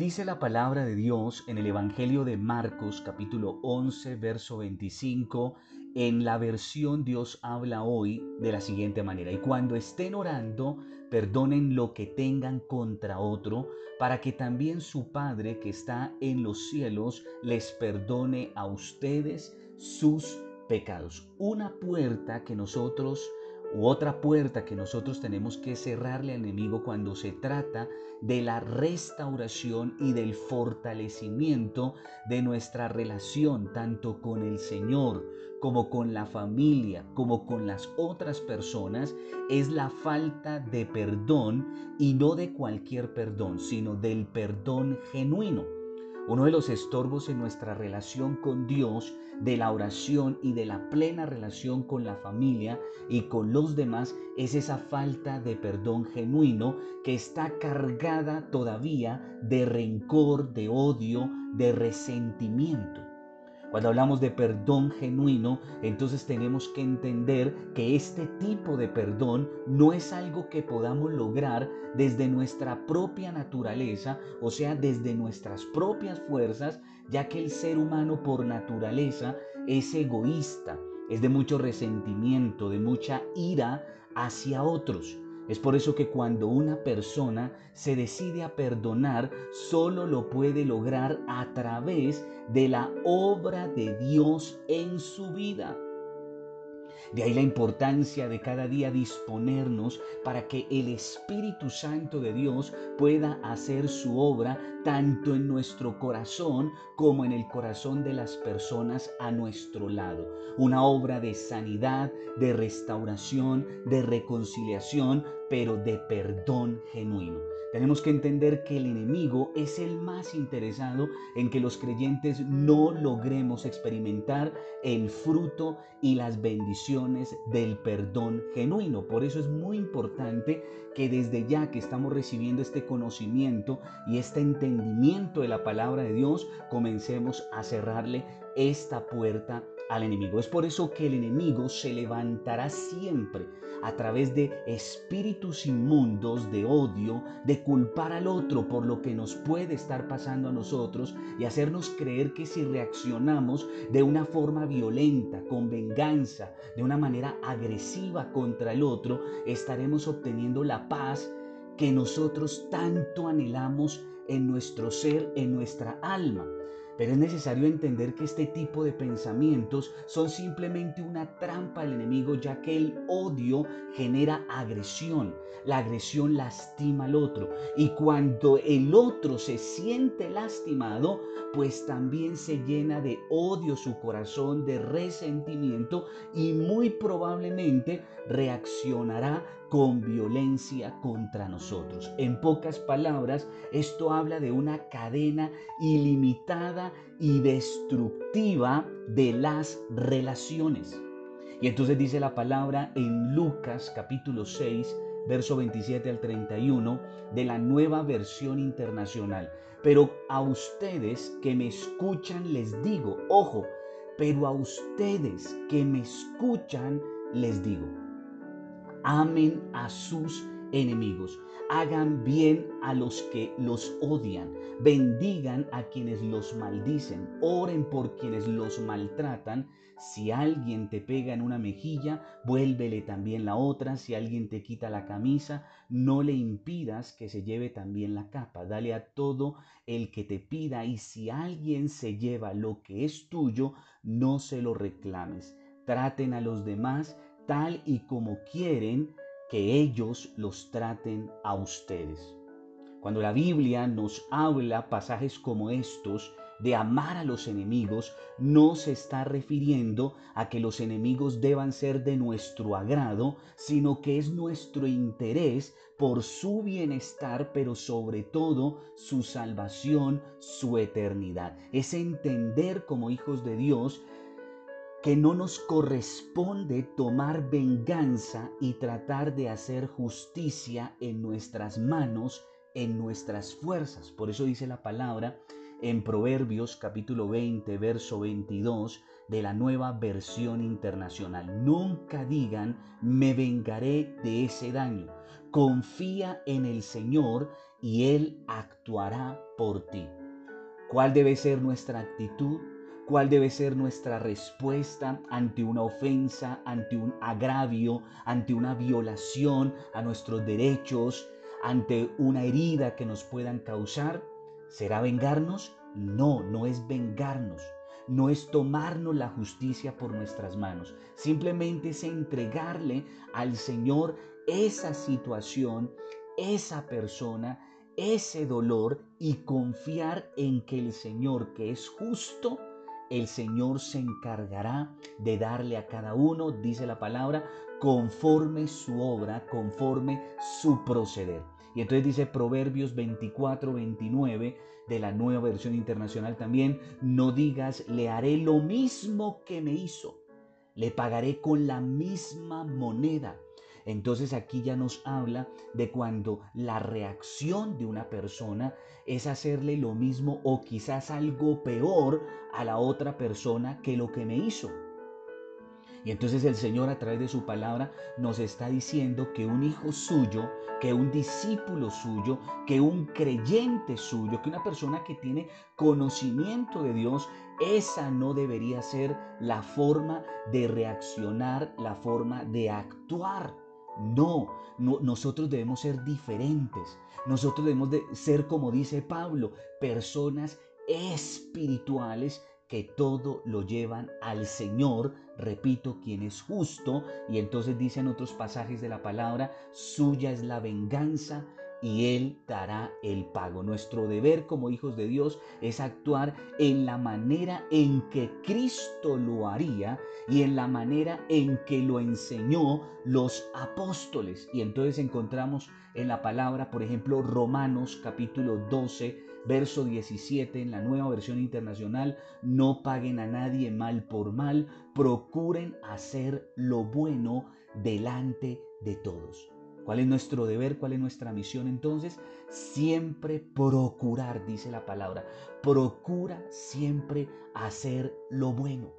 Dice la palabra de Dios en el Evangelio de Marcos capítulo 11 verso 25. En la versión Dios habla hoy de la siguiente manera. Y cuando estén orando, perdonen lo que tengan contra otro, para que también su Padre que está en los cielos les perdone a ustedes sus pecados. Una puerta que nosotros otra puerta que nosotros tenemos que cerrarle al enemigo cuando se trata de la restauración y del fortalecimiento de nuestra relación tanto con el Señor como con la familia, como con las otras personas, es la falta de perdón y no de cualquier perdón, sino del perdón genuino. Uno de los estorbos en nuestra relación con Dios, de la oración y de la plena relación con la familia y con los demás es esa falta de perdón genuino que está cargada todavía de rencor, de odio, de resentimiento. Cuando hablamos de perdón genuino, entonces tenemos que entender que este tipo de perdón no es algo que podamos lograr desde nuestra propia naturaleza, o sea, desde nuestras propias fuerzas, ya que el ser humano por naturaleza es egoísta, es de mucho resentimiento, de mucha ira hacia otros. Es por eso que cuando una persona se decide a perdonar, solo lo puede lograr a través de la obra de Dios en su vida. De ahí la importancia de cada día disponernos para que el Espíritu Santo de Dios pueda hacer su obra tanto en nuestro corazón como en el corazón de las personas a nuestro lado. Una obra de sanidad, de restauración, de reconciliación, pero de perdón genuino. Tenemos que entender que el enemigo es el más interesado en que los creyentes no logremos experimentar el fruto y las bendiciones del perdón genuino. Por eso es muy importante que desde ya que estamos recibiendo este conocimiento y este entendimiento de la palabra de Dios, comencemos a cerrarle esta puerta al enemigo. Es por eso que el enemigo se levantará siempre a través de espíritus inmundos de odio, de culpar al otro por lo que nos puede estar pasando a nosotros y hacernos creer que si reaccionamos de una forma violenta, con venganza, de una manera agresiva contra el otro, estaremos obteniendo la paz que nosotros tanto anhelamos en nuestro ser, en nuestra alma. Pero es necesario entender que este tipo de pensamientos son simplemente una trampa del enemigo, ya que el odio genera agresión. La agresión lastima al otro. Y cuando el otro se siente lastimado, pues también se llena de odio su corazón, de resentimiento y muy probablemente reaccionará con violencia contra nosotros. En pocas palabras, esto habla de una cadena ilimitada y destructiva de las relaciones. Y entonces dice la palabra en Lucas capítulo 6, verso 27 al 31 de la nueva versión internacional. Pero a ustedes que me escuchan les digo, ojo, pero a ustedes que me escuchan les digo, amen a sus enemigos, hagan bien a los que los odian, bendigan a quienes los maldicen, oren por quienes los maltratan. Si alguien te pega en una mejilla, vuélvele también la otra. Si alguien te quita la camisa, no le impidas que se lleve también la capa. Dale a todo el que te pida y si alguien se lleva lo que es tuyo, no se lo reclames. Traten a los demás tal y como quieren que ellos los traten a ustedes. Cuando la Biblia nos habla pasajes como estos de amar a los enemigos, no se está refiriendo a que los enemigos deban ser de nuestro agrado, sino que es nuestro interés por su bienestar, pero sobre todo su salvación, su eternidad. Es entender como hijos de Dios que no nos corresponde tomar venganza y tratar de hacer justicia en nuestras manos, en nuestras fuerzas. Por eso dice la palabra en Proverbios capítulo 20, verso 22 de la nueva versión internacional. Nunca digan, me vengaré de ese daño. Confía en el Señor y Él actuará por ti. ¿Cuál debe ser nuestra actitud? ¿Cuál debe ser nuestra respuesta ante una ofensa, ante un agravio, ante una violación a nuestros derechos, ante una herida que nos puedan causar? ¿Será vengarnos? No, no es vengarnos no es tomarnos la justicia por nuestras manos, simplemente es entregarle al Señor esa situación, esa persona, ese dolor y confiar en que el Señor, que es justo, el Señor se encargará de darle a cada uno, dice la palabra, conforme su obra, conforme su proceder. Y entonces dice Proverbios 24, 29 de la nueva versión internacional también, no digas, le haré lo mismo que me hizo, le pagaré con la misma moneda. Entonces aquí ya nos habla de cuando la reacción de una persona es hacerle lo mismo o quizás algo peor a la otra persona que lo que me hizo. Y entonces el Señor a través de su palabra nos está diciendo que un hijo suyo, que un discípulo suyo, que un creyente suyo, que una persona que tiene conocimiento de Dios, esa no debería ser la forma de reaccionar, la forma de actuar. No, no, nosotros debemos ser diferentes. Nosotros debemos de ser, como dice Pablo, personas espirituales que todo lo llevan al Señor, repito, quien es justo, y entonces dicen otros pasajes de la palabra, suya es la venganza y Él dará el pago. Nuestro deber como hijos de Dios es actuar en la manera en que Cristo lo haría y en la manera en que lo enseñó los apóstoles. Y entonces encontramos en la palabra, por ejemplo, Romanos capítulo 12, Verso 17 en la nueva versión internacional, no paguen a nadie mal por mal, procuren hacer lo bueno delante de todos. ¿Cuál es nuestro deber? ¿Cuál es nuestra misión entonces? Siempre procurar, dice la palabra, procura siempre hacer lo bueno,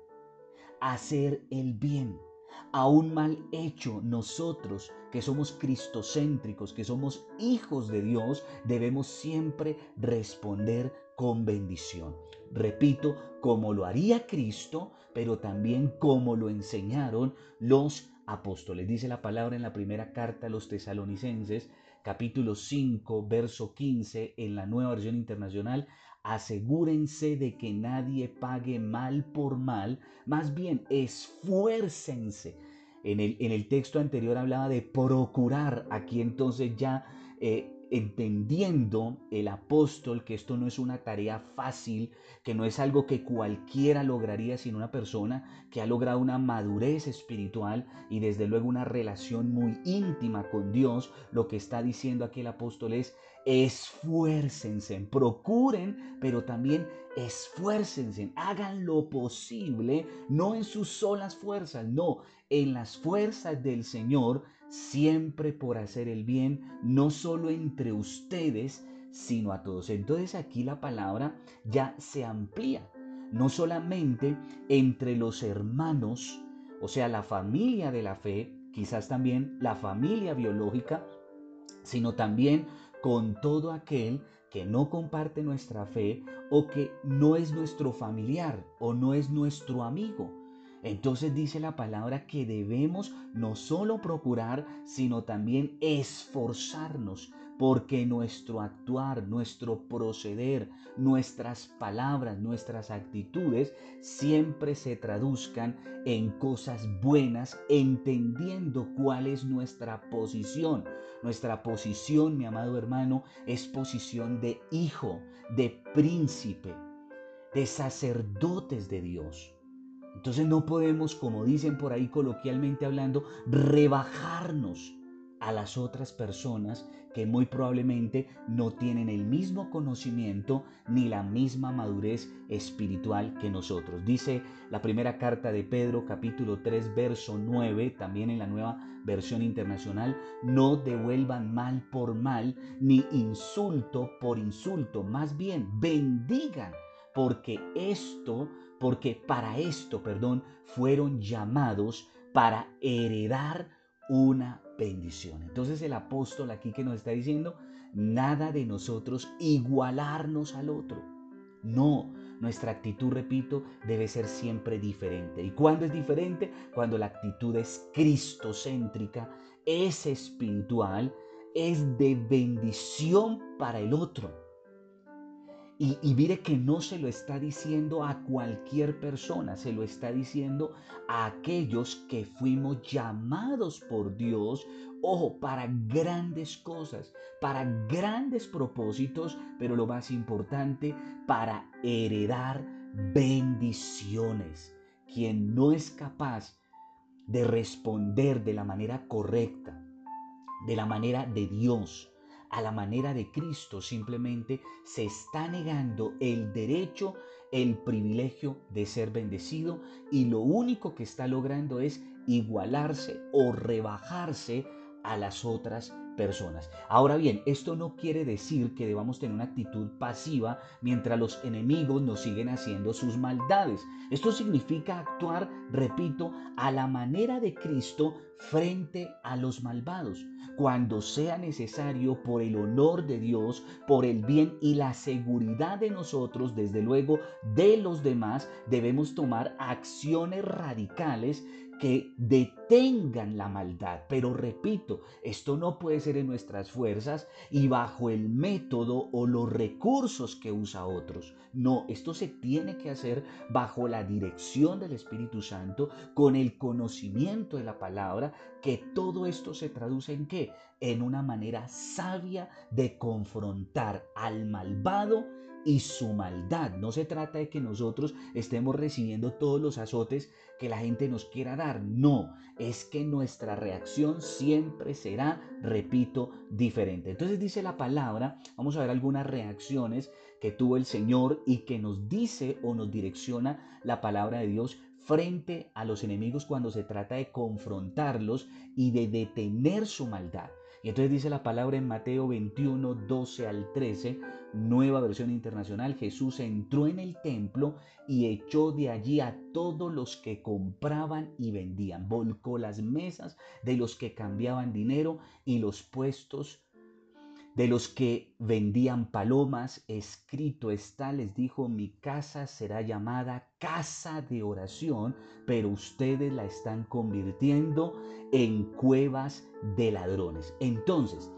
hacer el bien a un mal hecho, nosotros que somos cristocéntricos, que somos hijos de Dios, debemos siempre responder con bendición. Repito, como lo haría Cristo, pero también como lo enseñaron los apóstoles. Dice la palabra en la primera carta a los tesalonicenses, capítulo 5, verso 15, en la nueva versión internacional, asegúrense de que nadie pague mal por mal, más bien esfuércense. En el, en el texto anterior hablaba de procurar, aquí entonces ya eh, entendiendo el apóstol que esto no es una tarea fácil, que no es algo que cualquiera lograría, sino una persona que ha logrado una madurez espiritual y desde luego una relación muy íntima con Dios, lo que está diciendo aquí el apóstol es, esfuércense, procuren, pero también esfuércense, hagan lo posible, no en sus solas fuerzas, no, en las fuerzas del Señor, siempre por hacer el bien, no solo entre ustedes, sino a todos. Entonces aquí la palabra ya se amplía, no solamente entre los hermanos, o sea, la familia de la fe, quizás también la familia biológica, sino también con todo aquel que no comparte nuestra fe o que no es nuestro familiar o no es nuestro amigo. Entonces dice la palabra que debemos no solo procurar, sino también esforzarnos porque nuestro actuar, nuestro proceder, nuestras palabras, nuestras actitudes siempre se traduzcan en cosas buenas, entendiendo cuál es nuestra posición. Nuestra posición, mi amado hermano, es posición de hijo, de príncipe, de sacerdotes de Dios. Entonces no podemos, como dicen por ahí coloquialmente hablando, rebajarnos a las otras personas que muy probablemente no tienen el mismo conocimiento ni la misma madurez espiritual que nosotros. Dice la primera carta de Pedro capítulo 3 verso 9, también en la nueva versión internacional, no devuelvan mal por mal ni insulto por insulto, más bien bendigan, porque esto, porque para esto, perdón, fueron llamados para heredar una bendición. Entonces el apóstol aquí que nos está diciendo, nada de nosotros igualarnos al otro. No, nuestra actitud, repito, debe ser siempre diferente. ¿Y cuándo es diferente? Cuando la actitud es cristocéntrica, es espiritual, es de bendición para el otro. Y, mire que no se lo está diciendo a cualquier persona, se lo está diciendo a aquellos que fuimos llamados por Dios, ojo, para grandes cosas, para grandes propósitos, pero lo más importante, para heredar bendiciones. Quien no es capaz de responder de la manera correcta, de la manera de Dios, a la manera de Cristo, simplemente se está negando el derecho, el privilegio de ser bendecido y lo único que está logrando es igualarse o rebajarse a las otras Ahora bien, esto no quiere decir que debamos tener una actitud pasiva mientras los enemigos nos siguen haciendo sus maldades. Esto significa actuar, repito, a la manera de Cristo frente a los malvados, cuando sea necesario por el honor de Dios, por el bien y la seguridad de nosotros, desde luego de los demás, debemos tomar acciones radicales que detengan la maldad. Pero repito, esto no puede ser en nuestras fuerzas y bajo el método o los recursos que usa otros. No, esto se tiene que hacer bajo la dirección del Espíritu Santo, con el conocimiento de la palabra, que todo esto se traduce en qué? En una manera sabia de confrontar al malvado y su maldad. No se trata de que nosotros estemos recibiendo todos los azotes que la gente nos quiera dar. No, es que nuestra reacción siempre será, repito, diferente. Entonces dice la palabra, vamos a ver algunas reacciones que tuvo el Señor y que nos dice o nos direcciona la palabra de Dios frente a los enemigos cuando se trata de confrontarlos y de detener su maldad. Y entonces dice la palabra en Mateo 21, 12 al 13, nueva versión internacional, Jesús entró en el templo y echó de allí a todos los que compraban y vendían, volcó las mesas de los que cambiaban dinero y los puestos de los que vendían palomas, escrito está, les dijo, mi casa será llamada casa de oración, pero ustedes la están convirtiendo en cuevas de ladrones. Entonces,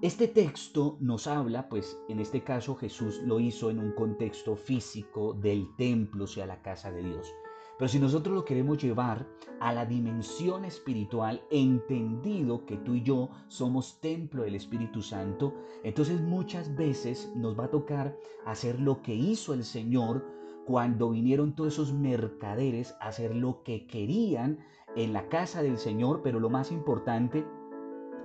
este texto nos habla, pues en este caso Jesús lo hizo en un contexto físico del templo, o sea, la casa de Dios. Pero si nosotros lo queremos llevar a la dimensión espiritual, entendido que tú y yo somos templo del Espíritu Santo, entonces muchas veces nos va a tocar hacer lo que hizo el Señor cuando vinieron todos esos mercaderes a hacer lo que querían en la casa del Señor, pero lo más importante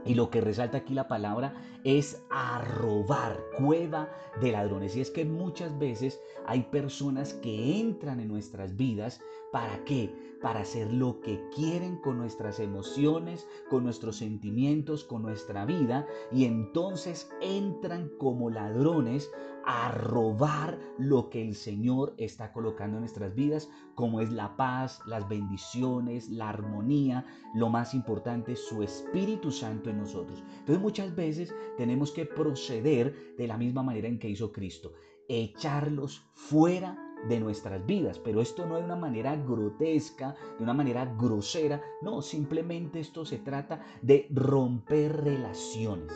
y lo que resalta aquí la palabra es a robar, cueva de ladrones. Y es que muchas veces hay personas que entran en nuestras vidas ¿Para qué? Para hacer lo que quieren con nuestras emociones, con nuestros sentimientos, con nuestra vida. Y entonces entran como ladrones a robar lo que el Señor está colocando en nuestras vidas, como es la paz, las bendiciones, la armonía, lo más importante, su Espíritu Santo en nosotros. Entonces muchas veces tenemos que proceder de la misma manera en que hizo Cristo, echarlos fuera de nuestras vidas. Pero esto no de una manera grotesca, de una manera grosera. No, simplemente esto se trata de romper relaciones.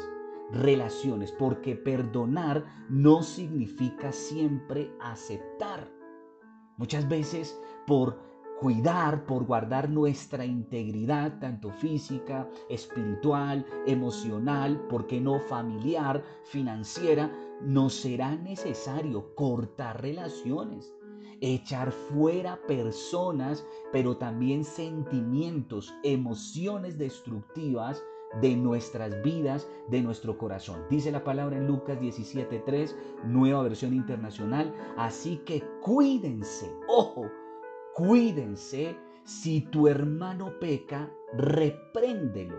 Relaciones, porque perdonar no significa siempre aceptar. Muchas veces por cuidar, por guardar nuestra integridad, tanto física, espiritual, emocional, ¿por qué no familiar, financiera? Nos será necesario cortar relaciones echar fuera personas, pero también sentimientos, emociones destructivas de nuestras vidas, de nuestro corazón. Dice la palabra en Lucas 17:3, nueva versión internacional. Así que cuídense, ojo, cuídense. Si tu hermano peca, repréndelo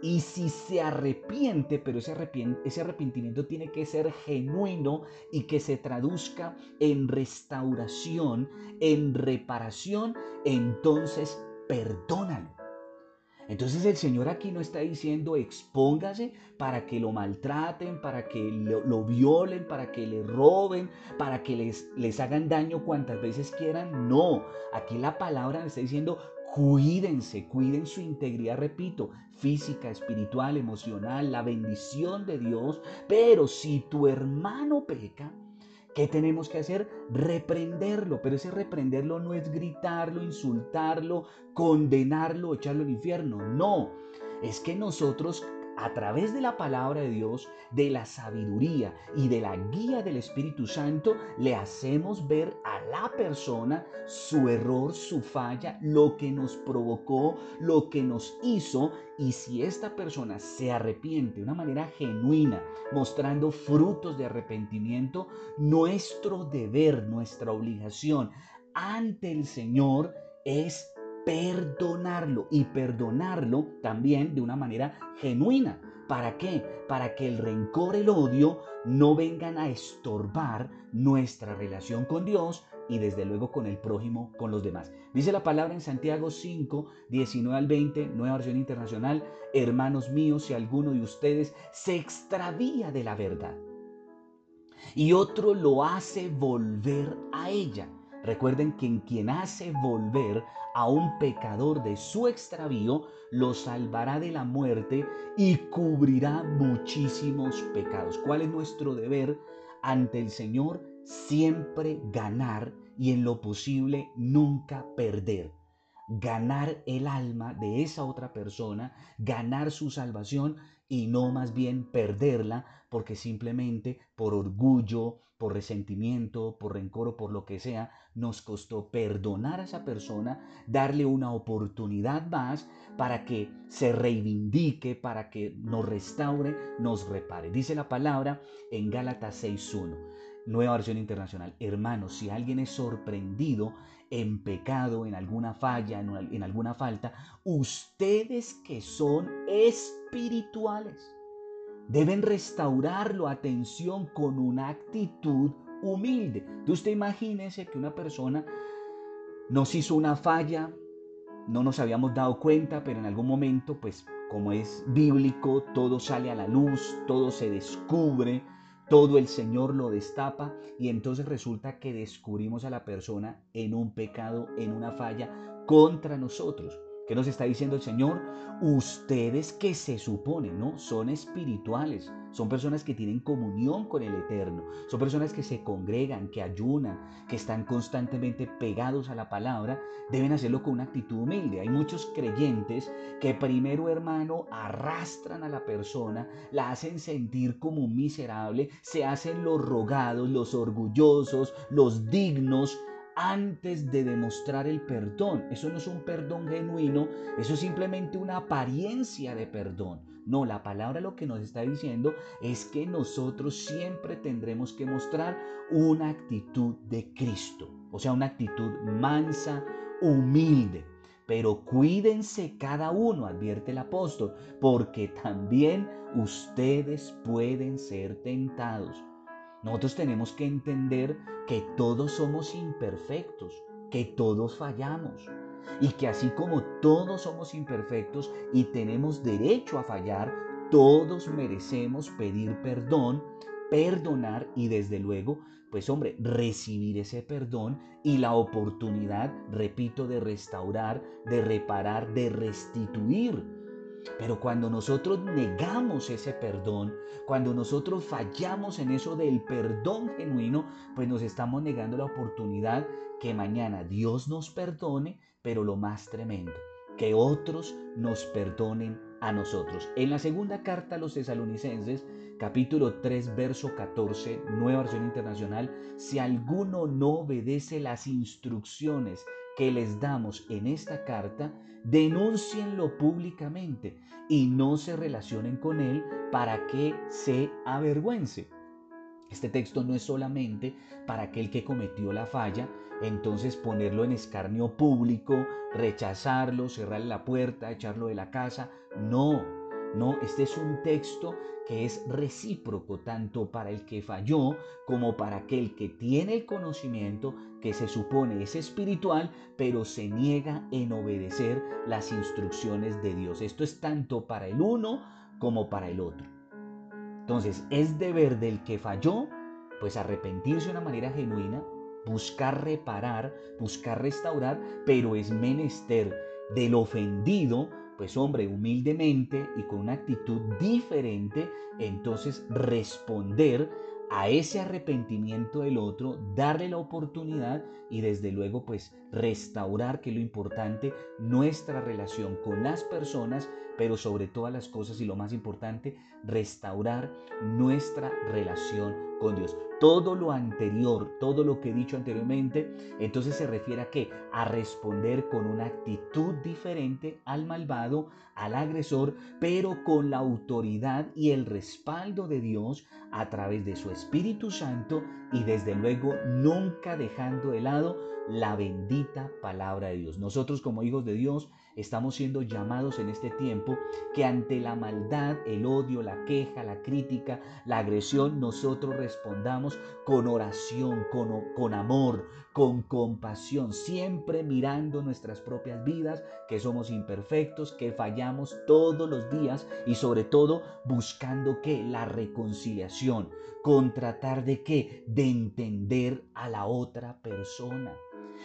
y si se arrepiente, pero ese, arrepentimiento tiene que ser genuino y que se traduzca en restauración, en reparación, entonces perdónalo. Entonces el Señor aquí no está diciendo expóngase para que lo maltraten, para que lo, violen, para que le roben, para que les, les hagan daño cuantas veces quieran. No, aquí la palabra está diciendo cuídense, cuiden su integridad, repito, física, espiritual, emocional, la bendición de Dios. Pero si tu hermano peca, ¿Qué tenemos que hacer? Reprenderlo, pero ese reprenderlo no es gritarlo, insultarlo, condenarlo, echarlo al infierno. No, es que nosotros a través de la palabra de Dios, de la sabiduría y de la guía del Espíritu Santo, le hacemos ver a la persona su error, su falla, lo que nos provocó, lo que nos hizo. Y si esta persona se arrepiente de una manera genuina, mostrando frutos de arrepentimiento, nuestro deber, nuestra obligación ante el Señor es perdonarlo y perdonarlo también de una manera genuina. ¿Para qué? Para que el rencor, el odio no vengan a estorbar nuestra relación con Dios y desde luego con el prójimo, con los demás. Dice la palabra en Santiago 5, 19 al 20, nueva versión internacional, hermanos míos, si alguno de ustedes se extravía de la verdad y otro lo hace volver a ella, Recuerden que en quien hace volver a un pecador de su extravío, lo salvará de la muerte y cubrirá muchísimos pecados. ¿Cuál es nuestro deber ante el Señor? Siempre ganar y en lo posible nunca perder. Ganar el alma de esa otra persona, ganar su salvación y no más bien perderla porque simplemente por orgullo, por resentimiento, por rencor o por lo que sea, nos costó perdonar a esa persona, darle una oportunidad más para que se reivindique, para que nos restaure, nos repare. Dice la palabra en Gálatas 6.1, nueva versión internacional. Hermanos, si alguien es sorprendido en pecado, en alguna falla, en, alguna falta, ustedes que son espirituales deben restaurarlo, atención, con una actitud humilde. Entonces usted imagínese que una persona nos hizo una falla, no nos habíamos dado cuenta, pero en algún momento, pues como es bíblico, todo sale a la luz, todo se descubre, todo el Señor lo destapa y entonces resulta que descubrimos a la persona en un pecado, en una falla contra nosotros. ¿Qué nos está diciendo el Señor? Ustedes que se suponen, ¿no? Son espirituales, son personas que tienen comunión con el Eterno, son personas que se congregan, que ayunan, que están constantemente pegados a la palabra, deben hacerlo con una actitud humilde. Hay muchos creyentes que primero, hermano, arrastran a la persona, la hacen sentir como un miserable, se hacen los rogados, los orgullosos, los dignos, antes de demostrar el perdón. Eso no es un perdón genuino, eso es simplemente una apariencia de perdón. No, la palabra lo que nos está diciendo es que nosotros siempre tendremos que mostrar una actitud de Cristo, o sea, una actitud mansa, humilde. Pero cuídense cada uno, advierte el apóstol, porque también ustedes pueden ser tentados. Nosotros tenemos que entender que todos somos imperfectos, que todos fallamos y que así como todos somos imperfectos y tenemos derecho a fallar, todos merecemos pedir perdón, perdonar y desde luego, pues hombre, recibir ese perdón y la oportunidad, repito, de restaurar, de reparar, de restituir pero cuando nosotros negamos ese perdón, cuando nosotros fallamos en eso del perdón genuino, pues nos estamos negando la oportunidad que mañana Dios nos perdone, pero lo más tremendo, que otros nos perdonen a nosotros. En la segunda carta a los tesalonicenses, capítulo 3, verso 14, nueva versión internacional, si alguno no obedece las instrucciones que les damos en esta carta, denúncienlo públicamente y no se relacionen con él para que se avergüence. Este texto no es solamente para aquel que cometió la falla, entonces ponerlo en escarnio público, rechazarlo, cerrarle la puerta, echarlo de la casa. No, No, este es un texto que es recíproco tanto para el que falló como para aquel que tiene el conocimiento que se supone es espiritual, pero se niega en obedecer las instrucciones de Dios. Esto es tanto para el uno como para el otro. Entonces, es deber del que falló, pues arrepentirse de una manera genuina, buscar reparar, buscar restaurar, pero es menester del ofendido pues hombre, humildemente y con una actitud diferente, entonces responder a ese arrepentimiento del otro, darle la oportunidad y desde luego pues restaurar, que es lo importante, nuestra relación con las personas, pero sobre todas las cosas y lo más importante, restaurar nuestra relación con Dios. Todo lo anterior, todo lo que he dicho anteriormente, entonces se refiere a qué? A responder con una actitud diferente al malvado, al agresor, pero con la autoridad y el respaldo de Dios a través de su Espíritu Santo y desde luego nunca dejando de lado la bendita palabra de Dios. Nosotros como hijos de Dios estamos siendo llamados en este tiempo que ante la maldad, el odio, la queja, la crítica, la agresión, nosotros respondamos con oración, con, amor, con compasión, siempre mirando nuestras propias vidas, que somos imperfectos, que fallamos todos los días y sobre todo buscando que la reconciliación, con tratar de que de entender a la otra persona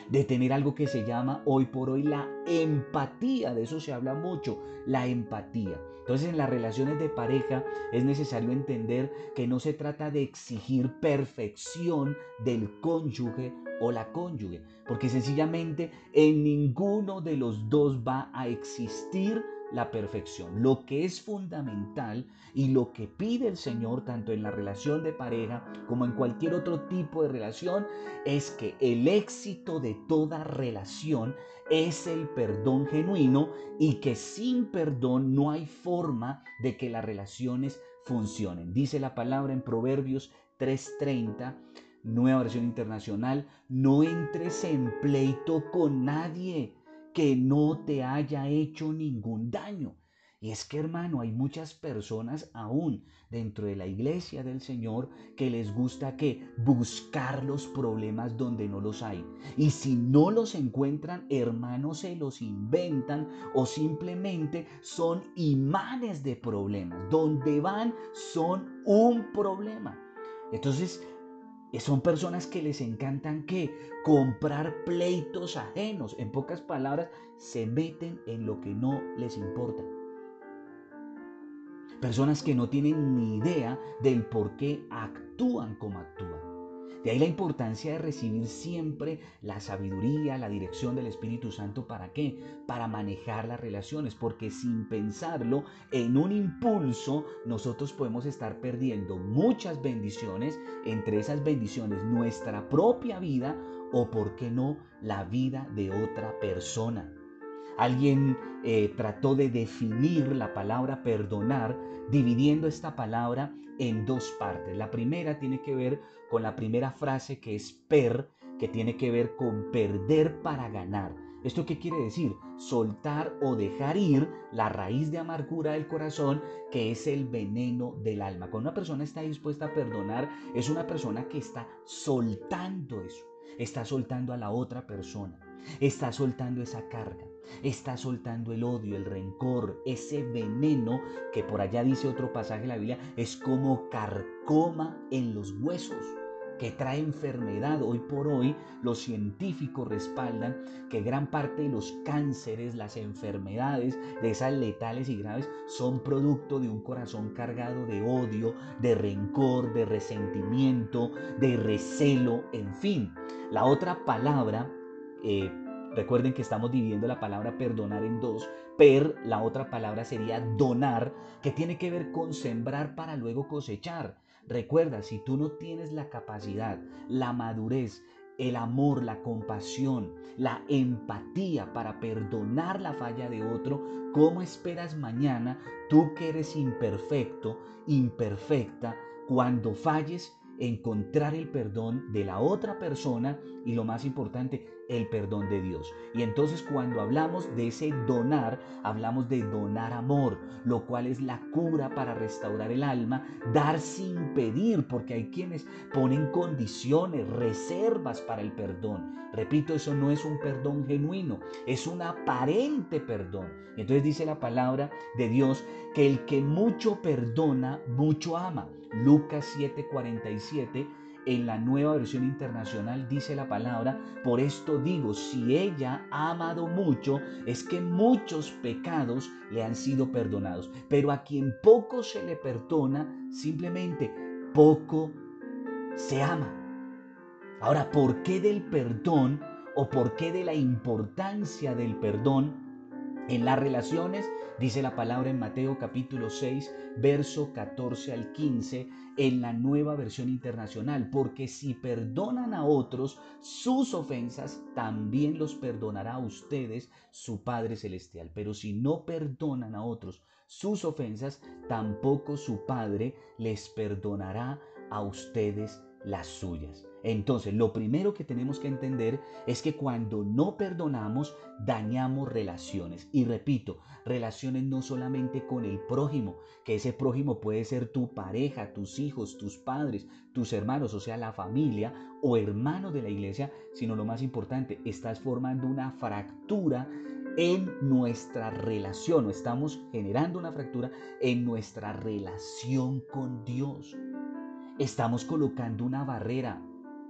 de tener algo que se llama hoy por hoy la empatía, de eso se habla mucho, la empatía. Entonces en las relaciones de pareja es necesario entender que no se trata de exigir perfección del cónyuge o la cónyuge, porque sencillamente en ninguno de los dos va a existir la perfección. Lo que es fundamental y lo que pide el Señor, tanto en la relación de pareja como en cualquier otro tipo de relación, es que el éxito de toda relación es el perdón genuino y que sin perdón no hay forma de que las relaciones funcionen. Dice la palabra en Proverbios 3:30 nueva versión internacional, no entres en pleito con nadie que no te haya hecho ningún daño. Y es que hermano, hay muchas personas aún dentro de la iglesia del Señor que les gusta que buscar los problemas donde no los hay. Y si no los encuentran, hermanos, se los inventan o simplemente son imanes de problemas. Donde van son un problema. Entonces, son personas que les encantan que comprar pleitos ajenos. En pocas palabras, se meten en lo que no les importa. Personas que no tienen ni idea del por qué actúan como actúan. De ahí la importancia de recibir siempre la sabiduría, la dirección del Espíritu Santo. ¿Para qué? Para manejar las relaciones. Porque sin pensarlo, en un impulso, nosotros podemos estar perdiendo muchas bendiciones. Entre esas bendiciones, nuestra propia vida o, ¿por qué no?, la vida de otra persona. Alguien eh, trató de definir la palabra perdonar dividiendo esta palabra en dos partes. La primera tiene que ver con la primera frase que es per, que tiene que ver con perder para ganar. ¿Esto qué quiere decir? Soltar o dejar ir la raíz de amargura del corazón, que es el veneno del alma. Cuando una persona está dispuesta a perdonar, es una persona que está soltando eso, está soltando a la otra persona, está soltando esa carga. Está soltando el odio, el rencor, ese veneno que por allá dice otro pasaje de la Biblia, es como carcoma en los huesos que trae enfermedad. Hoy por hoy los científicos respaldan que gran parte de los cánceres, las enfermedades de esas letales y graves son producto de un corazón cargado de odio, de rencor, de resentimiento, de recelo, en fin. La otra palabra eh, Recuerden que estamos dividiendo la palabra perdonar en dos. Per, la otra palabra sería donar, que tiene que ver con sembrar para luego cosechar. Recuerda, si tú no tienes la capacidad, la madurez, el amor, la compasión, la empatía para perdonar la falla de otro, ¿cómo esperas mañana, tú que eres imperfecto, imperfecta, cuando falles, encontrar el perdón de la otra persona y lo más importante, el perdón de Dios. Y entonces cuando hablamos de ese donar, hablamos de donar amor, lo cual es la cura para restaurar el alma, dar sin pedir, porque hay quienes ponen condiciones, reservas para el perdón. Repito, eso no es un perdón genuino, es un aparente perdón. Entonces dice la palabra de Dios que el que mucho perdona, mucho ama. Lucas 7:47 en la nueva versión internacional dice la palabra, por esto digo, si ella ha amado mucho, es que muchos pecados le han sido perdonados. Pero a quien poco se le perdona, simplemente poco se ama. Ahora, ¿por qué del perdón o por qué de la importancia del perdón en las relaciones? Dice la palabra en Mateo capítulo 6, verso 14 al 15 en la nueva versión internacional, porque si perdonan a otros sus ofensas, también los perdonará a ustedes su Padre Celestial. Pero si no perdonan a otros sus ofensas, tampoco su Padre les perdonará a ustedes las suyas. Entonces, lo primero que tenemos que entender es que cuando no perdonamos, dañamos relaciones. Y repito, relaciones no solamente con el prójimo, que ese prójimo puede ser tu pareja, tus hijos, tus padres, tus hermanos, o sea, la familia o hermanos de la iglesia, sino lo más importante, estás formando una fractura en nuestra relación, o estamos generando una fractura en nuestra relación con Dios. Estamos colocando una barrera,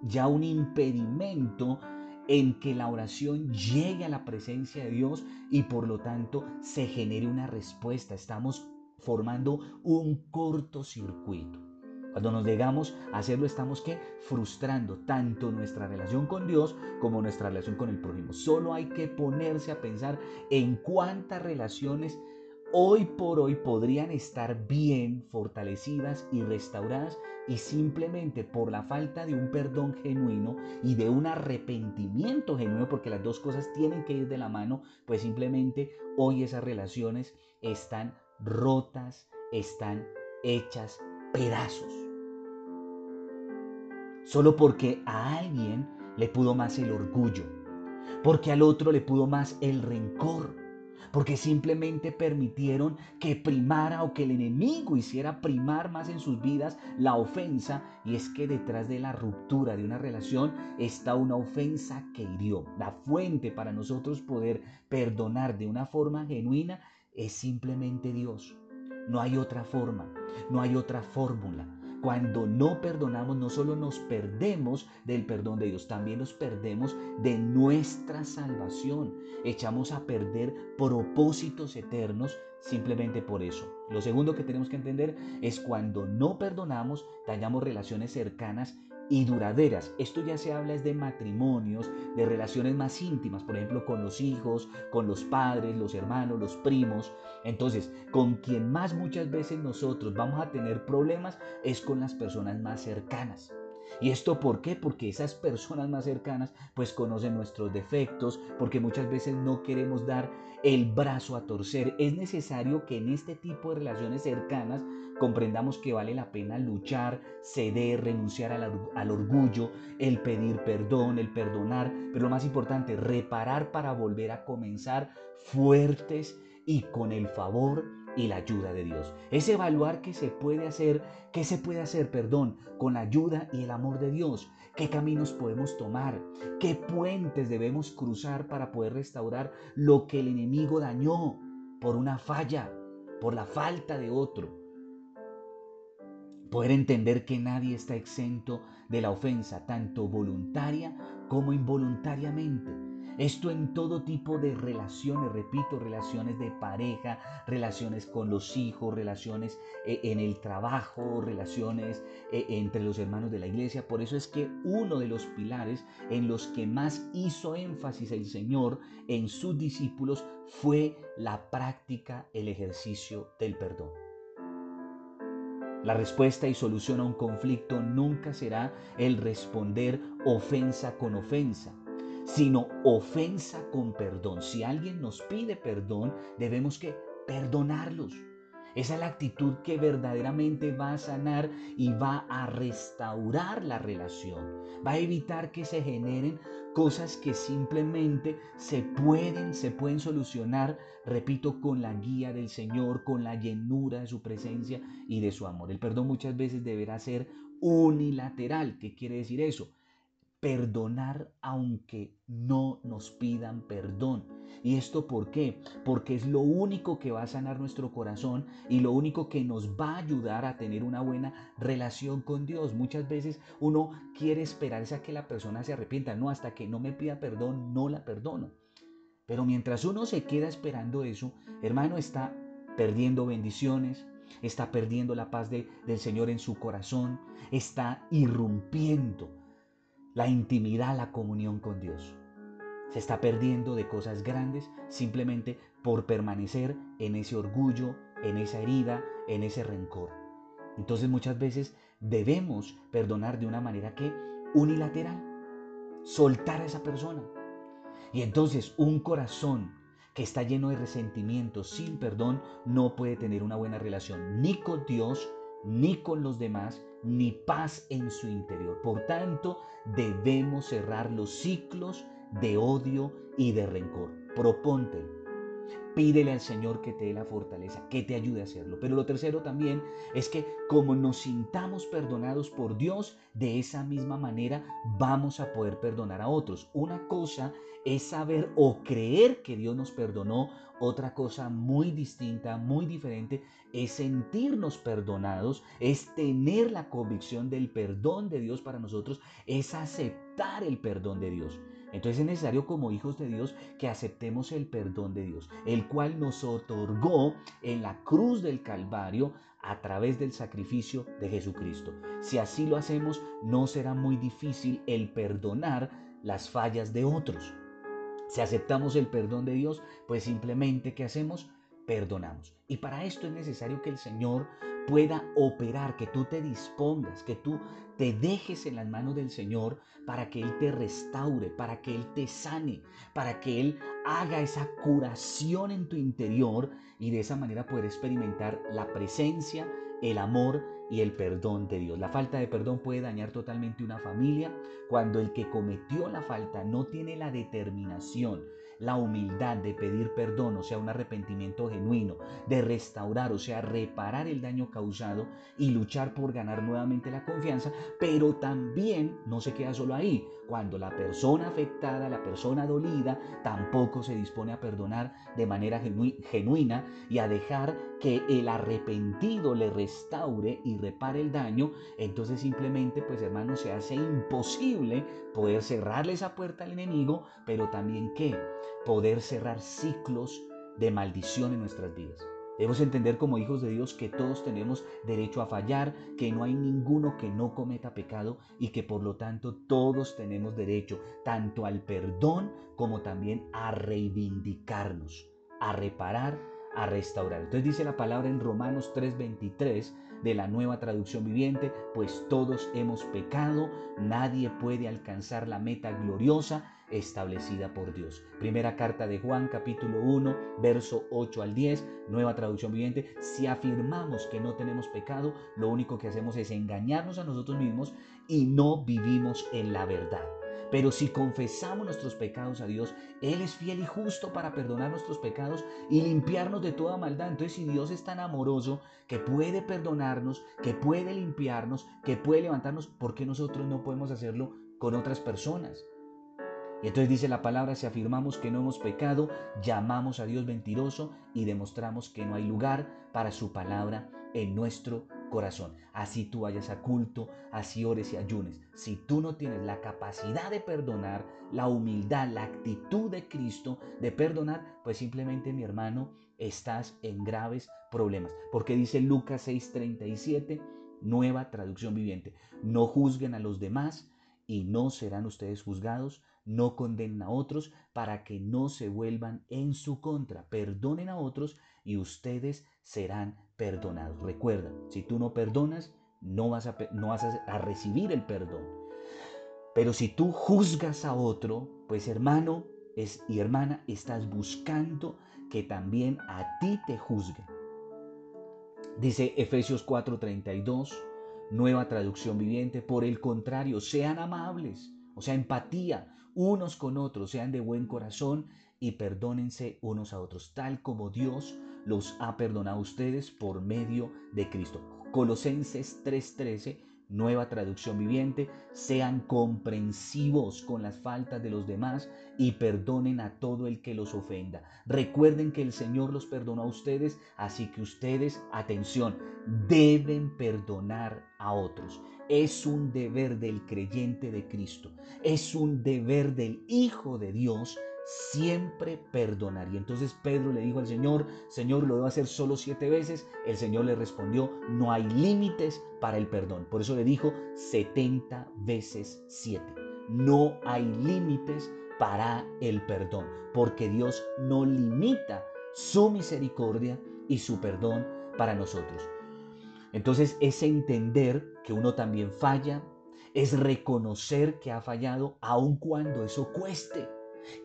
ya un impedimento en que la oración llegue a la presencia de Dios y por lo tanto se genere una respuesta. Estamos formando un cortocircuito. Cuando nos llegamos a hacerlo estamos que frustrando tanto nuestra relación con Dios como nuestra relación con el prójimo. Solo hay que ponerse a pensar en cuántas relaciones hoy por hoy podrían estar bien fortalecidas y restauradas y simplemente por la falta de un perdón genuino y de un arrepentimiento genuino, porque las dos cosas tienen que ir de la mano, pues simplemente hoy esas relaciones están rotas, están hechas pedazos. Solo porque a alguien le pudo más el orgullo, porque al otro le pudo más el rencor, porque simplemente permitieron que primara o que el enemigo hiciera primar más en sus vidas la ofensa. Y es que detrás de la ruptura de una relación está una ofensa que hirió. La fuente para nosotros poder perdonar de una forma genuina es simplemente Dios. No hay otra forma, no hay otra fórmula. Cuando no perdonamos, no solo nos perdemos del perdón de Dios, también nos perdemos de nuestra salvación. Echamos a perder propósitos eternos simplemente por eso. Lo segundo que tenemos que entender es cuando no perdonamos, dañamos relaciones cercanas y duraderas. Esto ya se habla es de matrimonios, de relaciones más íntimas, por ejemplo, con los hijos, con los padres, los hermanos, los primos. Entonces, con quien más muchas veces nosotros vamos a tener problemas es con las personas más cercanas. ¿Y esto por qué? Porque esas personas más cercanas pues conocen nuestros defectos, porque muchas veces no queremos dar el brazo a torcer. Es necesario que en este tipo de relaciones cercanas comprendamos que vale la pena luchar, ceder, renunciar al, orgullo, el pedir perdón, el perdonar, pero lo más importante, reparar para volver a comenzar fuertes y con el favor y la ayuda de Dios. Es evaluar qué se puede hacer, qué se puede hacer, perdón, con la ayuda y el amor de Dios. ¿Qué caminos podemos tomar? ¿Qué puentes debemos cruzar para poder restaurar lo que el enemigo dañó por una falla, por la falta de otro? Poder entender que nadie está exento de la ofensa, tanto voluntaria como involuntariamente. Esto en todo tipo de relaciones, repito, relaciones de pareja, relaciones con los hijos, relaciones eh, en el trabajo, relaciones eh, entre los hermanos de la iglesia. Por eso es que uno de los pilares en los que más hizo énfasis el Señor en sus discípulos fue la práctica, el ejercicio del perdón. La respuesta y solución a un conflicto nunca será el responder ofensa con ofensa, sino ofensa con perdón. Si alguien nos pide perdón, debemos que perdonarlos. Esa es la actitud que verdaderamente va a sanar y va a restaurar la relación. Va a evitar que se generen cosas que simplemente se pueden, se pueden solucionar, repito, con la guía del Señor, con la llenura de su presencia y de su amor. El perdón muchas veces deberá ser unilateral. ¿Qué quiere decir eso? Perdonar aunque no nos pidan perdón. ¿Y esto por qué? Porque es lo único que va a sanar nuestro corazón y lo único que nos va a ayudar a tener una buena relación con Dios. Muchas veces uno quiere esperarse a que la persona se arrepienta. No, hasta que no me pida perdón, no la perdono. Pero mientras uno se queda esperando eso, hermano, está perdiendo bendiciones, está perdiendo la paz del Señor en su corazón, está irrumpiendo la intimidad, la comunión con Dios. Se está perdiendo de cosas grandes simplemente por permanecer en ese orgullo, en esa herida, en ese rencor. Entonces muchas veces debemos perdonar de una manera que unilateral, soltar a esa persona. Y entonces un corazón que está lleno de resentimiento, sin perdón, no puede tener una buena relación ni con Dios, ni con los demás, ni paz en su interior. Por tanto, debemos cerrar los ciclos de odio y de rencor. Proponte, pídele al Señor que te dé la fortaleza, que te ayude a hacerlo. Pero lo tercero también es que como nos sintamos perdonados por Dios, de esa misma manera vamos a poder perdonar a otros. Una cosa es saber o creer que Dios nos perdonó. Otra cosa muy distinta, muy diferente, es sentirnos perdonados, es tener la convicción del perdón de Dios para nosotros, es aceptar el perdón de Dios. Entonces es necesario como hijos de Dios que aceptemos el perdón de Dios, el cual nos otorgó en la cruz del Calvario a través del sacrificio de Jesucristo. Si así lo hacemos, no será muy difícil el perdonar las fallas de otros. Si aceptamos el perdón de Dios, pues simplemente ¿qué hacemos? Perdonamos. Y para esto es necesario que el Señor pueda operar, que tú te dispongas, que tú te dejes en las manos del Señor para que Él te restaure, para que Él te sane, para que Él haga esa curación en tu interior y de esa manera poder experimentar la presencia, el amor y el perdón de Dios. La falta de perdón puede dañar totalmente una familia cuando el que cometió la falta no tiene la determinación, la humildad de pedir perdón, o sea, un arrepentimiento genuino, de restaurar, o sea, reparar el daño causado y luchar por ganar nuevamente la confianza, pero también no se queda solo ahí. Cuando la persona afectada, la persona dolida, tampoco se dispone a perdonar de manera genuina y a dejar que el arrepentido le restaure y repare el daño, entonces simplemente, pues hermano, se hace imposible poder cerrarle esa puerta al enemigo, pero también que poder cerrar ciclos de maldición en nuestras vidas. Debemos entender como hijos de Dios que todos tenemos derecho a fallar, que no hay ninguno que no cometa pecado y que por lo tanto todos tenemos derecho tanto al perdón como también a reivindicarnos, a reparar a restaurar. Entonces dice la palabra en Romanos 3:23 de la nueva traducción viviente, pues todos hemos pecado, nadie puede alcanzar la meta gloriosa establecida por Dios. Primera carta de Juan capítulo 1, verso 8 al 10, nueva traducción viviente, si afirmamos que no tenemos pecado, lo único que hacemos es engañarnos a nosotros mismos y no vivimos en la verdad. Pero si confesamos nuestros pecados a Dios, Él es fiel y justo para perdonar nuestros pecados y limpiarnos de toda maldad. Entonces, si Dios es tan amoroso que puede perdonarnos, que puede limpiarnos, que puede levantarnos, ¿por qué nosotros no podemos hacerlo con otras personas? Y entonces dice la palabra, si afirmamos que no hemos pecado, llamamos a Dios mentiroso y demostramos que no hay lugar para su palabra en nuestro corazón. Así tú vayas a culto, así ores y ayunes. Si tú no tienes la capacidad de perdonar, la humildad, la actitud de Cristo de perdonar, pues simplemente mi hermano, estás en graves problemas. Porque dice Lucas 6:37, nueva traducción viviente. No juzguen a los demás y no serán ustedes juzgados, no condenen a otros para que no se vuelvan en su contra. Perdonen a otros y ustedes serán perdonados. Recuerda, si tú no perdonas, no vas a, no vas a recibir el perdón. Pero si tú juzgas a otro, pues hermano es, y hermana, estás buscando que también a ti te juzguen. Dice Efesios 4:32, nueva traducción viviente, por el contrario, sean amables, o sea, empatía unos con otros, sean de buen corazón y perdónense unos a otros, tal como Dios los ha perdonado a ustedes por medio de Cristo. Colosenses 3:13 Nueva traducción viviente, sean comprensivos con las faltas de los demás y perdonen a todo el que los ofenda. Recuerden que el Señor los perdonó a ustedes, así que ustedes, atención, deben perdonar a otros. Es un deber del creyente de Cristo, es un deber del Hijo de Dios siempre perdonar. Y entonces Pedro le dijo al Señor, Señor, lo debo hacer solo siete veces. El Señor le respondió, no hay límites para el perdón. Por eso le dijo 70 veces siete. No hay límites para el perdón, porque Dios no limita su misericordia y su perdón para nosotros. Entonces es entender que uno también falla, es reconocer que ha fallado aun cuando eso cueste.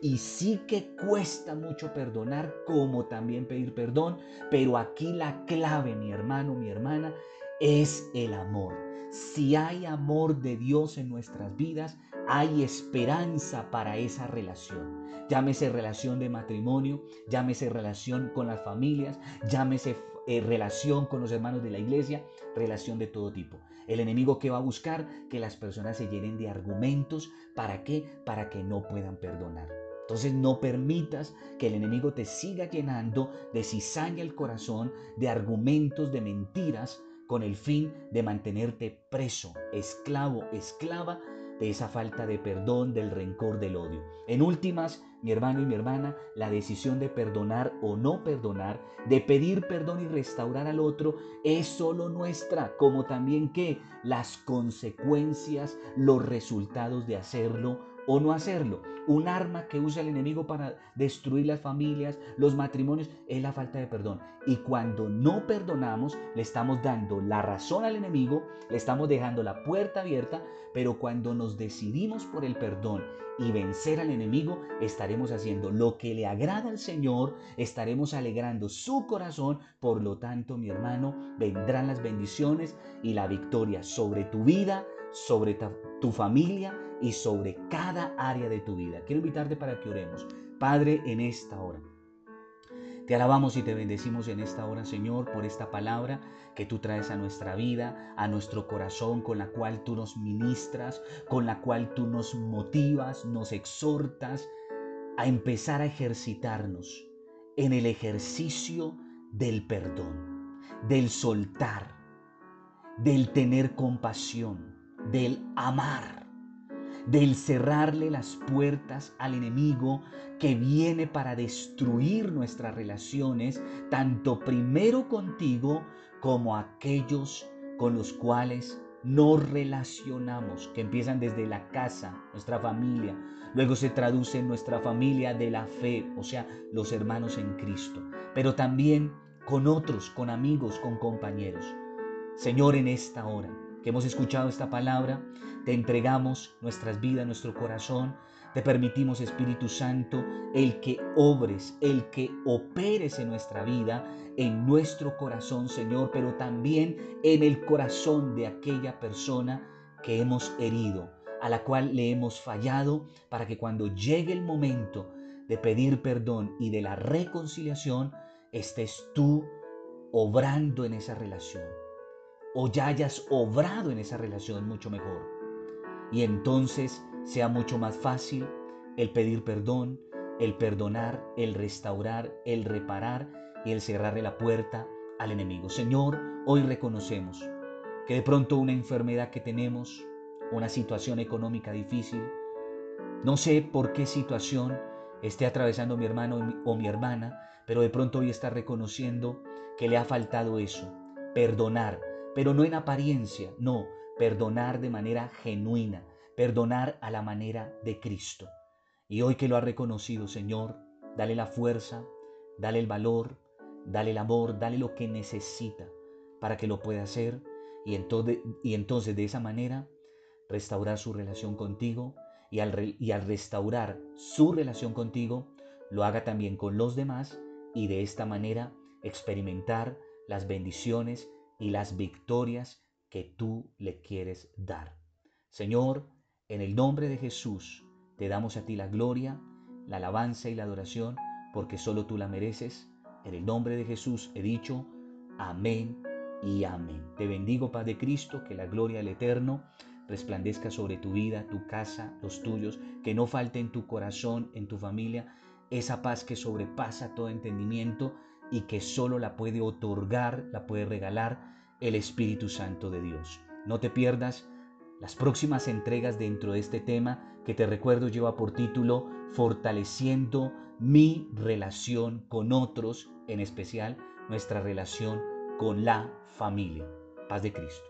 Y sí que cuesta mucho perdonar, como también pedir perdón, pero aquí la clave, mi hermano, mi hermana, es el amor. Si hay amor de Dios en nuestras vidas, hay esperanza para esa relación. Llámese relación de matrimonio, llámese relación con las familias, llámese eh, relación con los hermanos de la iglesia, relación de todo tipo. El enemigo que va a buscar que las personas se llenen de argumentos. ¿Para qué? Para que no puedan perdonar. Entonces no permitas que el enemigo te siga llenando de cizaña el corazón, de argumentos, de mentiras, con el fin de mantenerte preso, esclavo, esclava de esa falta de perdón, del rencor, del odio. En últimas, mi hermano y mi hermana, la decisión de perdonar o no perdonar, de pedir perdón y restaurar al otro, es solo nuestra, como también que las consecuencias, los resultados de hacerlo o no hacerlo. Un arma que usa el enemigo para destruir las familias, los matrimonios, es la falta de perdón. Y cuando no perdonamos, le estamos dando la razón al enemigo, le estamos dejando la puerta abierta, pero cuando nos decidimos por el perdón y vencer al enemigo, estaremos haciendo lo que le agrada al Señor, estaremos alegrando su corazón, por lo tanto, mi hermano, vendrán las bendiciones y la victoria sobre tu vida, sobre tu familia y sobre cada área de tu vida. Quiero invitarte para que oremos. Padre, en esta hora. Te alabamos y te bendecimos en esta hora, Señor, por esta palabra que tú traes a nuestra vida, a nuestro corazón, con la cual tú nos ministras, con la cual tú nos motivas, nos exhortas a empezar a ejercitarnos en el ejercicio del perdón, del soltar, del tener compasión, del amar del cerrarle las puertas al enemigo que viene para destruir nuestras relaciones, tanto primero contigo como aquellos con los cuales nos relacionamos, que empiezan desde la casa, nuestra familia, luego se traduce en nuestra familia de la fe, o sea, los hermanos en Cristo, pero también con otros, con amigos, con compañeros. Señor, en esta hora, que hemos escuchado esta palabra, te entregamos nuestras vidas, nuestro corazón, te permitimos Espíritu Santo el que obres, el que operes en nuestra vida, en nuestro corazón, Señor, pero también en el corazón de aquella persona que hemos herido, a la cual le hemos fallado, para que cuando llegue el momento de pedir perdón y de la reconciliación, estés tú obrando en esa relación o ya hayas obrado en esa relación mucho mejor. Y entonces sea mucho más fácil el pedir perdón, el perdonar, el restaurar, el reparar y el cerrarle la puerta al enemigo. Señor, hoy reconocemos que de pronto una enfermedad que tenemos, una situación económica difícil, no sé por qué situación esté atravesando mi hermano o mi hermana, pero de pronto hoy está reconociendo que le ha faltado eso, perdonar, pero no en apariencia, no, perdonar de manera genuina, perdonar a la manera de Cristo. Y hoy que lo ha reconocido, Señor, dale la fuerza, dale el valor, dale el amor, dale lo que necesita para que lo pueda hacer y entonces, y entonces de esa manera restaurar su relación contigo y al, y al restaurar su relación contigo, lo haga también con los demás y de esta manera experimentar las bendiciones y las victorias que tú le quieres dar. Señor, en el nombre de Jesús, te damos a ti la gloria, la alabanza y la adoración, porque solo tú la mereces. En el nombre de Jesús he dicho, amén y amén. Te bendigo, Padre Cristo, que la gloria del Eterno resplandezca sobre tu vida, tu casa, los tuyos, que no falte en tu corazón, en tu familia, esa paz que sobrepasa todo entendimiento y que solo la puede otorgar, la puede regalar el Espíritu Santo de Dios. No te pierdas las próximas entregas dentro de este tema que te recuerdo lleva por título Fortaleciendo mi relación con otros, en especial nuestra relación con la familia. Paz de Cristo.